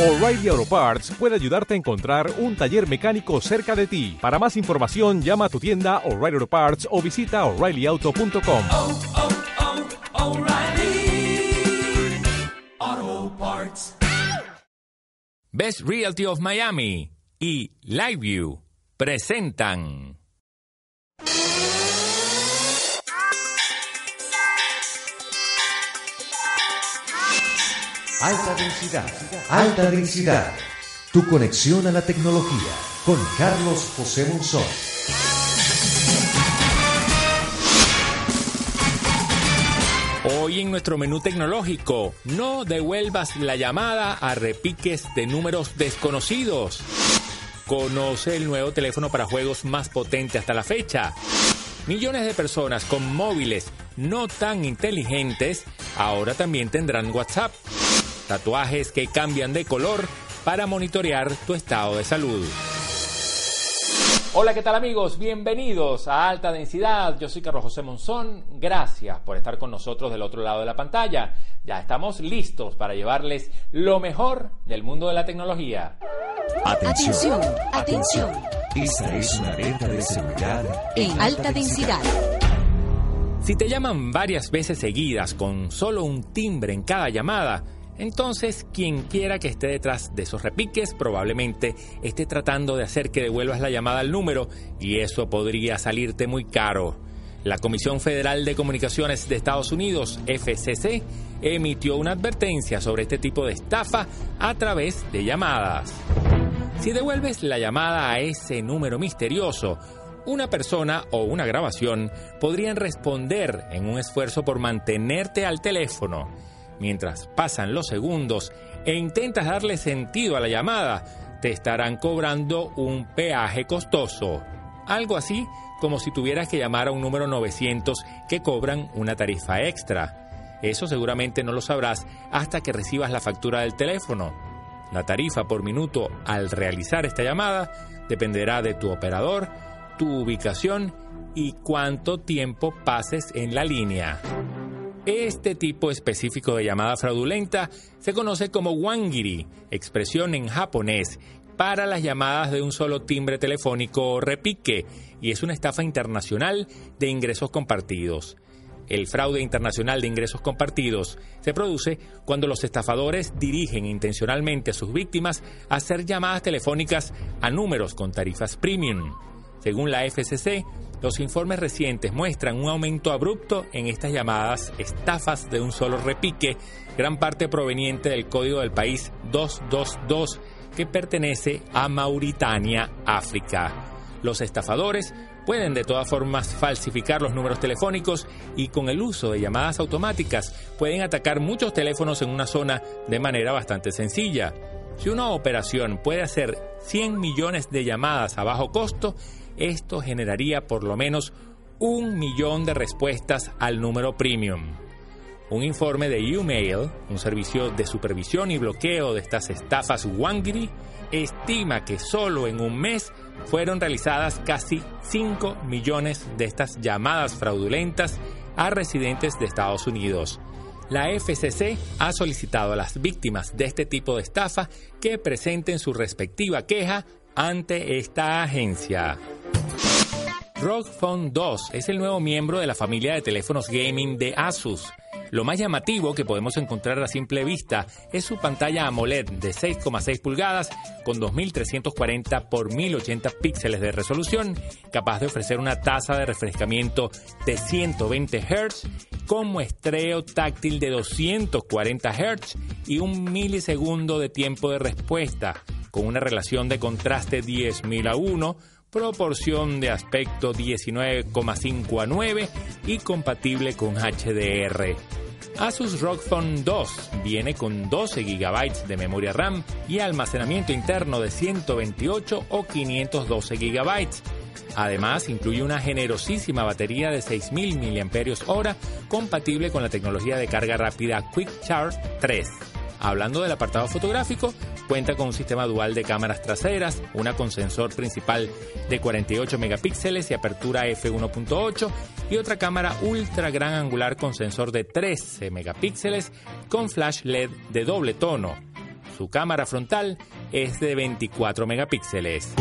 O'Reilly Auto Parts puede ayudarte a encontrar un taller mecánico cerca de ti. Para más información, llama a tu tienda O'Reilly Auto Parts o visita oreillyauto.com. oh, oh, Parts. Best Realty of Miami y LiveView presentan. Alta densidad, alta densidad. Tu conexión a la tecnología con Carlos José Monzón. Hoy en nuestro menú tecnológico, no devuelvas la llamada a repiques de números desconocidos. Conoce el nuevo teléfono para juegos más potente hasta la fecha. Millones de personas con móviles no tan inteligentes ahora también tendrán WhatsApp. Tatuajes que cambian de color para monitorear tu estado de salud. Hola, ¿qué tal amigos? Bienvenidos a Alta Densidad. Yo soy Carlos José Monzón. Gracias por estar con nosotros del otro lado de la pantalla. Ya estamos listos para llevarles lo mejor del mundo de la tecnología. Atención, atención. Esta es una alerta de seguridad En alta densidad. Si te llaman varias veces seguidas con solo un timbre en cada llamada, entonces quien quiera que esté detrás de esos repiques probablemente esté tratando de hacer que devuelvas la llamada al número y eso podría salirte muy caro. La Comisión Federal de Comunicaciones de Estados Unidos, FCC, emitió una advertencia sobre este tipo de estafa a través de llamadas. Si devuelves la llamada a ese número misterioso, una persona o una grabación podrían responder en un esfuerzo por mantenerte al teléfono. Mientras pasan los segundos e intentas darle sentido a la llamada, te estarán cobrando un peaje costoso. Algo así como si tuvieras que llamar a un número 900 que cobran una tarifa extra. Eso seguramente no lo sabrás hasta que recibas la factura del teléfono. La tarifa por minuto al realizar esta llamada dependerá de tu operador, tu ubicación y cuánto tiempo pases en la línea. Este tipo específico de llamada fraudulenta se conoce como wangiri, expresión en japonés para las llamadas de un solo timbre telefónico o repique, y es una estafa internacional de ingresos compartidos. El fraude internacional de ingresos compartidos se produce cuando los estafadores dirigen intencionalmente a sus víctimas a hacer llamadas telefónicas a números con tarifas premium. Según la FCC, los informes recientes muestran un aumento abrupto en estas llamadas estafas de un solo repique, gran parte proveniente del código del país 222 que pertenece a Mauritania, África. Los estafadores pueden de todas formas falsificar los números telefónicos y con el uso de llamadas automáticas pueden atacar muchos teléfonos en una zona de manera bastante sencilla. Si una operación puede hacer 100 millones de llamadas a bajo costo, esto generaría por lo menos un millón de respuestas al número premium. Un informe de Umail, un servicio de supervisión y bloqueo de estas estafas Wangiri, estima que solo en un mes fueron realizadas casi 5 millones de estas llamadas fraudulentas a residentes de Estados Unidos. La FCC ha solicitado a las víctimas de este tipo de estafa que presenten su respectiva queja ante esta agencia. ROG Phone 2 es el nuevo miembro de la familia de teléfonos gaming de Asus. Lo más llamativo que podemos encontrar a simple vista es su pantalla AMOLED de 6,6 pulgadas con 2340 x 1080 píxeles de resolución, capaz de ofrecer una tasa de refrescamiento de 120 Hz con muestreo táctil de 240 Hz y un milisegundo de tiempo de respuesta, con una relación de contraste 10.000 a 1, proporción de aspecto 19,5 a 9 y compatible con HDR. Asus ROG Phone 2 viene con 12 GB de memoria RAM y almacenamiento interno de 128 o 512 GB. Además, incluye una generosísima batería de 6.000 mAh compatible con la tecnología de carga rápida Quick Charge 3. Hablando del apartado fotográfico, cuenta con un sistema dual de cámaras traseras, una con sensor principal de 48 megapíxeles y apertura f1.8 y otra cámara ultra gran angular con sensor de 13 megapíxeles con flash LED de doble tono. Su cámara frontal es de 24 megapíxeles.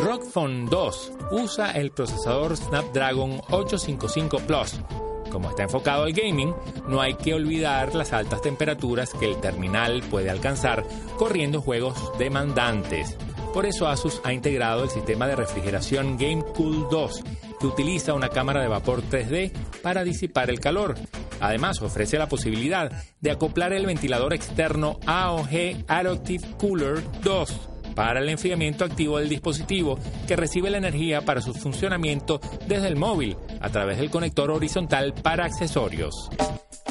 ROG Phone 2 usa el procesador Snapdragon 855 Plus. Como está enfocado al gaming, no hay que olvidar las altas temperaturas que el terminal puede alcanzar corriendo juegos demandantes. Por eso Asus ha integrado el sistema de refrigeración GameCool 2, que utiliza una cámara de vapor 3D para disipar el calor. Además, ofrece la posibilidad de acoplar el ventilador externo AOG Adaptive Cooler 2 para el enfriamiento activo del dispositivo que recibe la energía para su funcionamiento desde el móvil a través del conector horizontal para accesorios.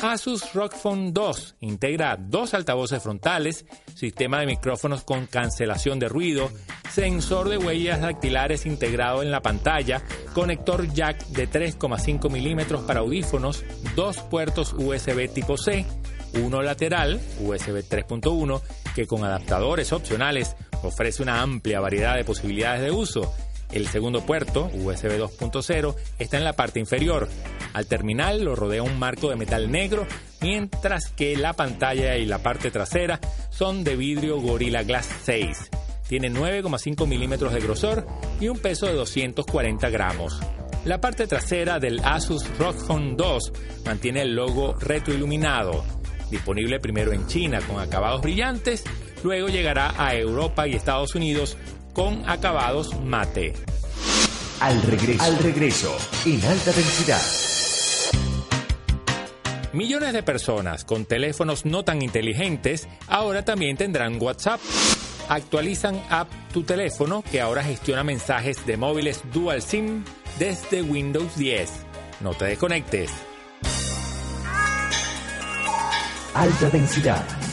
Asus ROG Phone 2 integra dos altavoces frontales, sistema de micrófonos con cancelación de ruido, sensor de huellas dactilares integrado en la pantalla, conector jack de 3,5 milímetros para audífonos, dos puertos USB tipo C, uno lateral, USB 3.1, que con adaptadores opcionales ofrece una amplia variedad de posibilidades de uso. El segundo puerto, USB 2.0, está en la parte inferior. Al terminal lo rodea un marco de metal negro, mientras que la pantalla y la parte trasera son de vidrio Gorilla Glass 6. Tiene 9,5 milímetros de grosor y un peso de 240 gramos. La parte trasera del Asus ROG Phone 2 mantiene el logo retroiluminado, disponible primero en China con acabados brillantes, luego llegará a Europa y Estados Unidos con acabados mate. Al regreso, al regreso, en alta densidad. Millones de personas con teléfonos no tan inteligentes ahora también tendrán WhatsApp. Actualizan App Tu Teléfono que ahora gestiona mensajes de móviles Dual SIM desde Windows 10. No te desconectes. Alta densidad.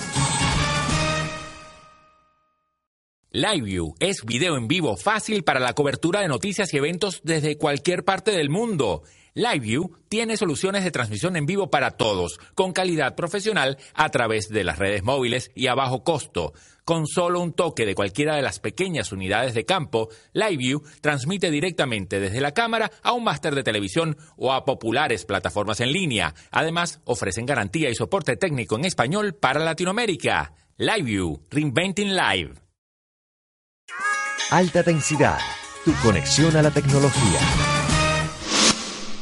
LiveView es video en vivo fácil para la cobertura de noticias y eventos desde cualquier parte del mundo. LiveView tiene soluciones de transmisión en vivo para todos, con calidad profesional a través de las redes móviles y a bajo costo. Con solo un toque de cualquiera de las pequeñas unidades de campo, LiveView transmite directamente desde la cámara a un máster de televisión o a populares plataformas en línea. Además, ofrecen garantía y soporte técnico en español para Latinoamérica. LiveView, Reinventing Live. Alta densidad. Tu conexión a la tecnología.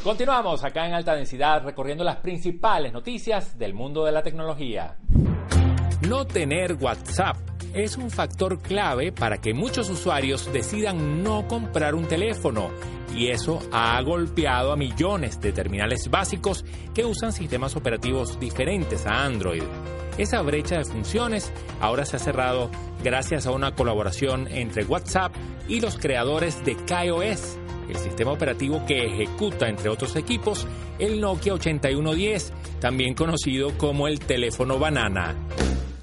Continuamos acá en alta densidad recorriendo las principales noticias del mundo de la tecnología. No tener WhatsApp es un factor clave para que muchos usuarios decidan no comprar un teléfono y eso ha golpeado a millones de terminales básicos que usan sistemas operativos diferentes a Android. Esa brecha de funciones ahora se ha cerrado gracias a una colaboración entre WhatsApp y los creadores de KaiOS, el sistema operativo que ejecuta, entre otros equipos, el Nokia 8110, también conocido como el teléfono banana.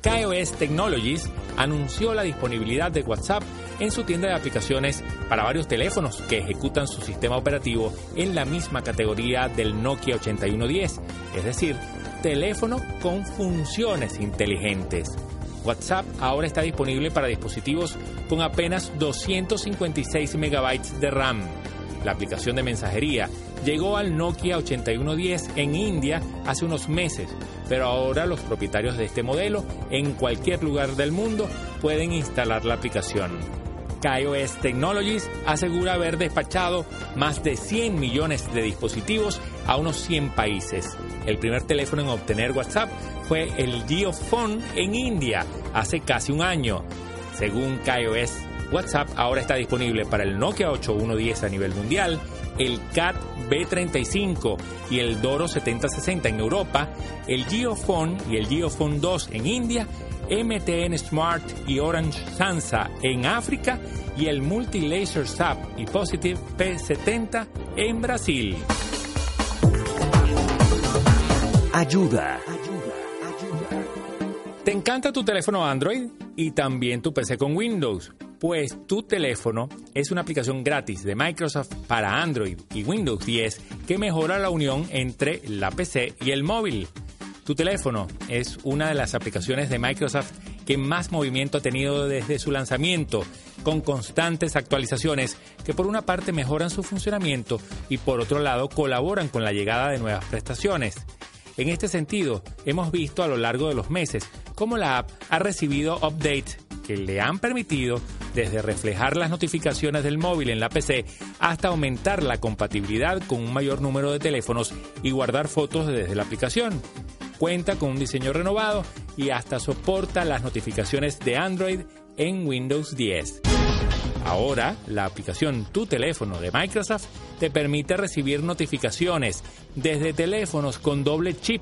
KaiOS Technologies anunció la disponibilidad de WhatsApp en su tienda de aplicaciones para varios teléfonos que ejecutan su sistema operativo en la misma categoría del Nokia 8110, es decir, teléfono con funciones inteligentes. WhatsApp ahora está disponible para dispositivos con apenas 256 megabytes de RAM. La aplicación de mensajería llegó al Nokia 8110 en India hace unos meses, pero ahora los propietarios de este modelo en cualquier lugar del mundo pueden instalar la aplicación. KaiOS Technologies asegura haber despachado más de 100 millones de dispositivos a unos 100 países. El primer teléfono en obtener WhatsApp fue el JioPhone en India hace casi un año. Según KaiOS, WhatsApp ahora está disponible para el Nokia 8110 a nivel mundial, el CAT B35 y el Doro 7060 en Europa, el JioPhone y el JioPhone 2 en India MTN Smart y Orange Sansa en África y el Multi-Laser SAP y Positive P70 en Brasil. Ayuda. ¿Te encanta tu teléfono Android y también tu PC con Windows? Pues tu teléfono es una aplicación gratis de Microsoft para Android y Windows 10 que mejora la unión entre la PC y el móvil. Tu teléfono es una de las aplicaciones de Microsoft que más movimiento ha tenido desde su lanzamiento, con constantes actualizaciones que por una parte mejoran su funcionamiento y por otro lado colaboran con la llegada de nuevas prestaciones. En este sentido, hemos visto a lo largo de los meses como la app ha recibido updates que le han permitido desde reflejar las notificaciones del móvil en la PC hasta aumentar la compatibilidad con un mayor número de teléfonos y guardar fotos desde la aplicación. Cuenta con un diseño renovado y hasta soporta las notificaciones de Android en Windows 10. Ahora, la aplicación Tu teléfono de Microsoft te permite recibir notificaciones desde teléfonos con doble chip.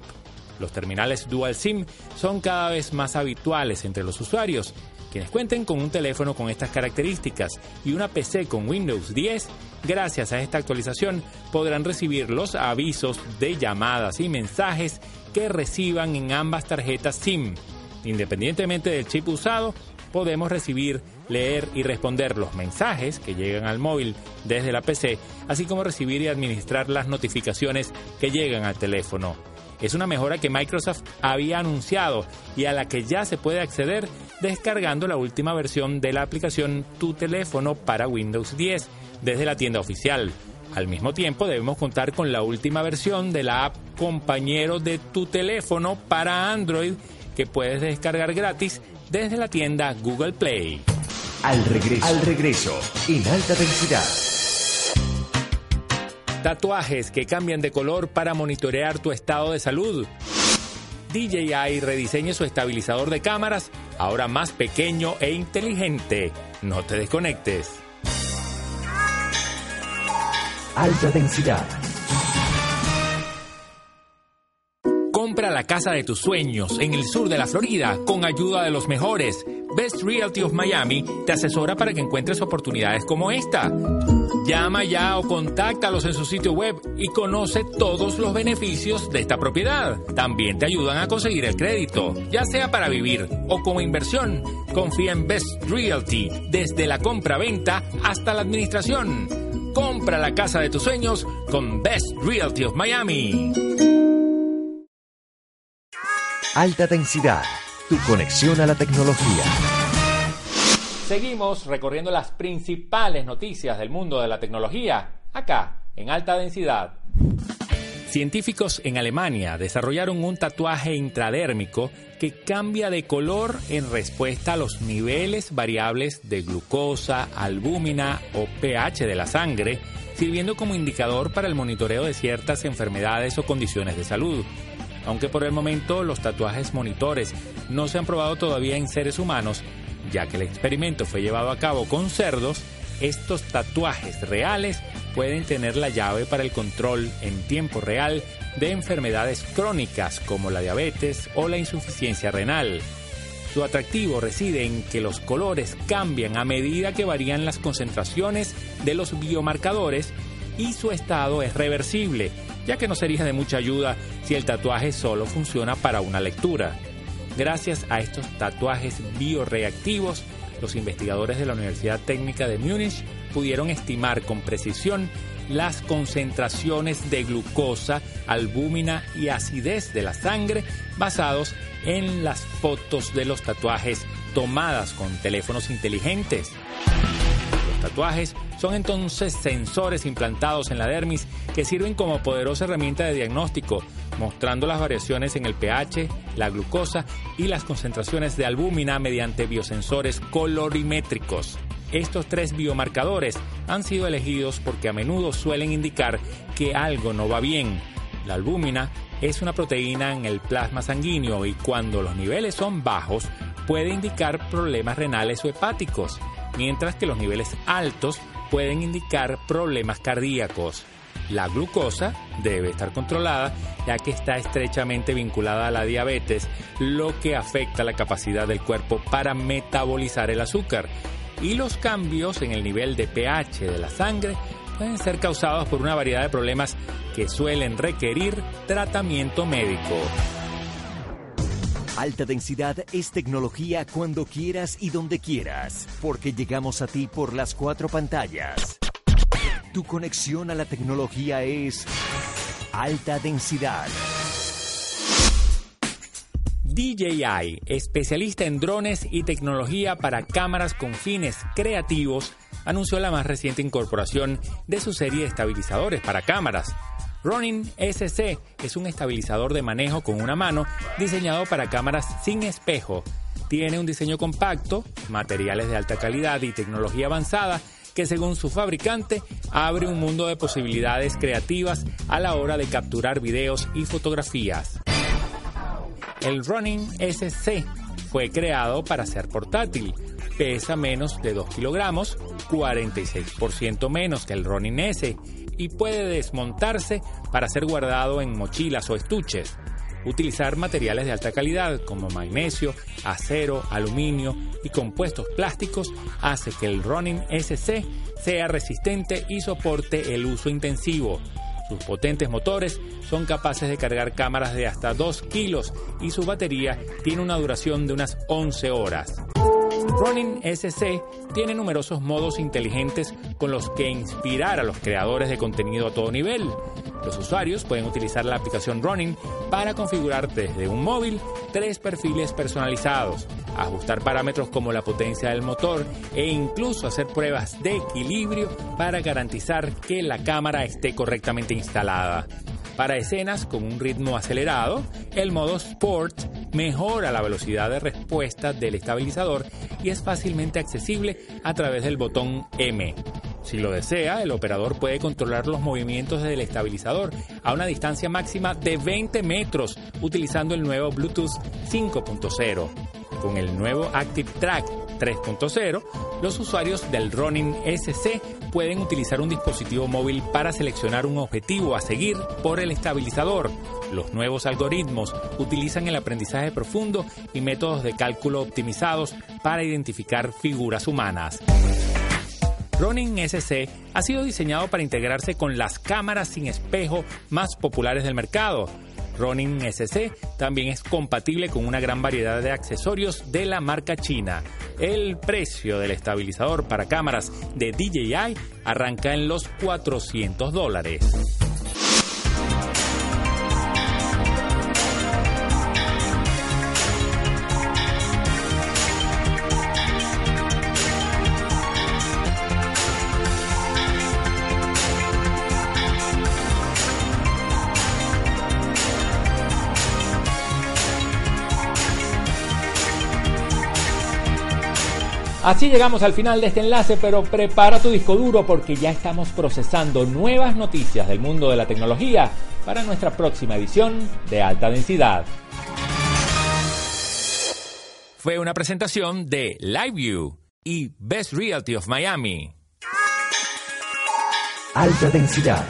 Los terminales Dual SIM son cada vez más habituales entre los usuarios. Quienes cuenten con un teléfono con estas características y una PC con Windows 10, gracias a esta actualización podrán recibir los avisos de llamadas y mensajes que reciban en ambas tarjetas SIM. Independientemente del chip usado, podemos recibir, leer y responder los mensajes que llegan al móvil desde la PC, así como recibir y administrar las notificaciones que llegan al teléfono. Es una mejora que Microsoft había anunciado y a la que ya se puede acceder descargando la última versión de la aplicación Tu teléfono para Windows 10 desde la tienda oficial. Al mismo tiempo debemos contar con la última versión de la app Compañero de tu teléfono para Android que puedes descargar gratis desde la tienda Google Play. Al regreso, al regreso, en alta densidad. Tatuajes que cambian de color para monitorear tu estado de salud. DJI rediseña su estabilizador de cámaras, ahora más pequeño e inteligente. No te desconectes. Alta densidad. Compra la casa de tus sueños en el sur de la Florida con ayuda de los mejores. Best Realty of Miami te asesora para que encuentres oportunidades como esta. Llama ya o contáctalos en su sitio web y conoce todos los beneficios de esta propiedad. También te ayudan a conseguir el crédito, ya sea para vivir o como inversión. Confía en Best Realty desde la compra-venta hasta la administración. Compra la casa de tus sueños con Best Realty of Miami. Alta densidad. Tu conexión a la tecnología. Seguimos recorriendo las principales noticias del mundo de la tecnología, acá, en alta densidad. Científicos en Alemania desarrollaron un tatuaje intradérmico que cambia de color en respuesta a los niveles variables de glucosa, albúmina o pH de la sangre, sirviendo como indicador para el monitoreo de ciertas enfermedades o condiciones de salud. Aunque por el momento los tatuajes monitores no se han probado todavía en seres humanos, ya que el experimento fue llevado a cabo con cerdos, estos tatuajes reales pueden tener la llave para el control en tiempo real de enfermedades crónicas como la diabetes o la insuficiencia renal. Su atractivo reside en que los colores cambian a medida que varían las concentraciones de los biomarcadores y su estado es reversible, ya que no sería de mucha ayuda si el tatuaje solo funciona para una lectura. Gracias a estos tatuajes bioreactivos, los investigadores de la Universidad Técnica de Múnich pudieron estimar con precisión las concentraciones de glucosa, albúmina y acidez de la sangre basados en las fotos de los tatuajes tomadas con teléfonos inteligentes. Los tatuajes son entonces sensores implantados en la dermis que sirven como poderosa herramienta de diagnóstico, mostrando las variaciones en el pH, la glucosa y las concentraciones de albúmina mediante biosensores colorimétricos. Estos tres biomarcadores han sido elegidos porque a menudo suelen indicar que algo no va bien. La albúmina es una proteína en el plasma sanguíneo y cuando los niveles son bajos puede indicar problemas renales o hepáticos, mientras que los niveles altos pueden indicar problemas cardíacos. La glucosa debe estar controlada ya que está estrechamente vinculada a la diabetes, lo que afecta la capacidad del cuerpo para metabolizar el azúcar. Y los cambios en el nivel de pH de la sangre pueden ser causados por una variedad de problemas que suelen requerir tratamiento médico. Alta densidad es tecnología cuando quieras y donde quieras, porque llegamos a ti por las cuatro pantallas. Tu conexión a la tecnología es alta densidad. DJI, especialista en drones y tecnología para cámaras con fines creativos, anunció la más reciente incorporación de su serie de estabilizadores para cámaras. Ronin SC es un estabilizador de manejo con una mano diseñado para cámaras sin espejo. Tiene un diseño compacto, materiales de alta calidad y tecnología avanzada que según su fabricante abre un mundo de posibilidades creativas a la hora de capturar videos y fotografías. El Ronin SC fue creado para ser portátil. Pesa menos de 2 kilogramos, 46% menos que el Ronin S, y puede desmontarse para ser guardado en mochilas o estuches. Utilizar materiales de alta calidad como magnesio, acero, aluminio y compuestos plásticos hace que el Ronin SC sea resistente y soporte el uso intensivo. Sus potentes motores son capaces de cargar cámaras de hasta 2 kilos y su batería tiene una duración de unas 11 horas. Ronin SC tiene numerosos modos inteligentes con los que inspirar a los creadores de contenido a todo nivel. Los usuarios pueden utilizar la aplicación Ronin para configurar desde un móvil tres perfiles personalizados, ajustar parámetros como la potencia del motor e incluso hacer pruebas de equilibrio para garantizar que la cámara esté correctamente instalada. Para escenas con un ritmo acelerado, el modo Sport mejora la velocidad de respuesta del estabilizador y es fácilmente accesible a través del botón M. Si lo desea, el operador puede controlar los movimientos del estabilizador a una distancia máxima de 20 metros utilizando el nuevo Bluetooth 5.0. Con el nuevo Active Track 3.0, los usuarios del Ronin SC pueden utilizar un dispositivo móvil para seleccionar un objetivo a seguir por el estabilizador. Los nuevos algoritmos utilizan el aprendizaje profundo y métodos de cálculo optimizados para identificar figuras humanas. Ronin SC ha sido diseñado para integrarse con las cámaras sin espejo más populares del mercado. Ronin SC también es compatible con una gran variedad de accesorios de la marca china. El precio del estabilizador para cámaras de DJI arranca en los 400 dólares. Así llegamos al final de este enlace, pero prepara tu disco duro porque ya estamos procesando nuevas noticias del mundo de la tecnología para nuestra próxima edición de alta densidad. Fue una presentación de LiveView y Best Realty of Miami. Alta densidad.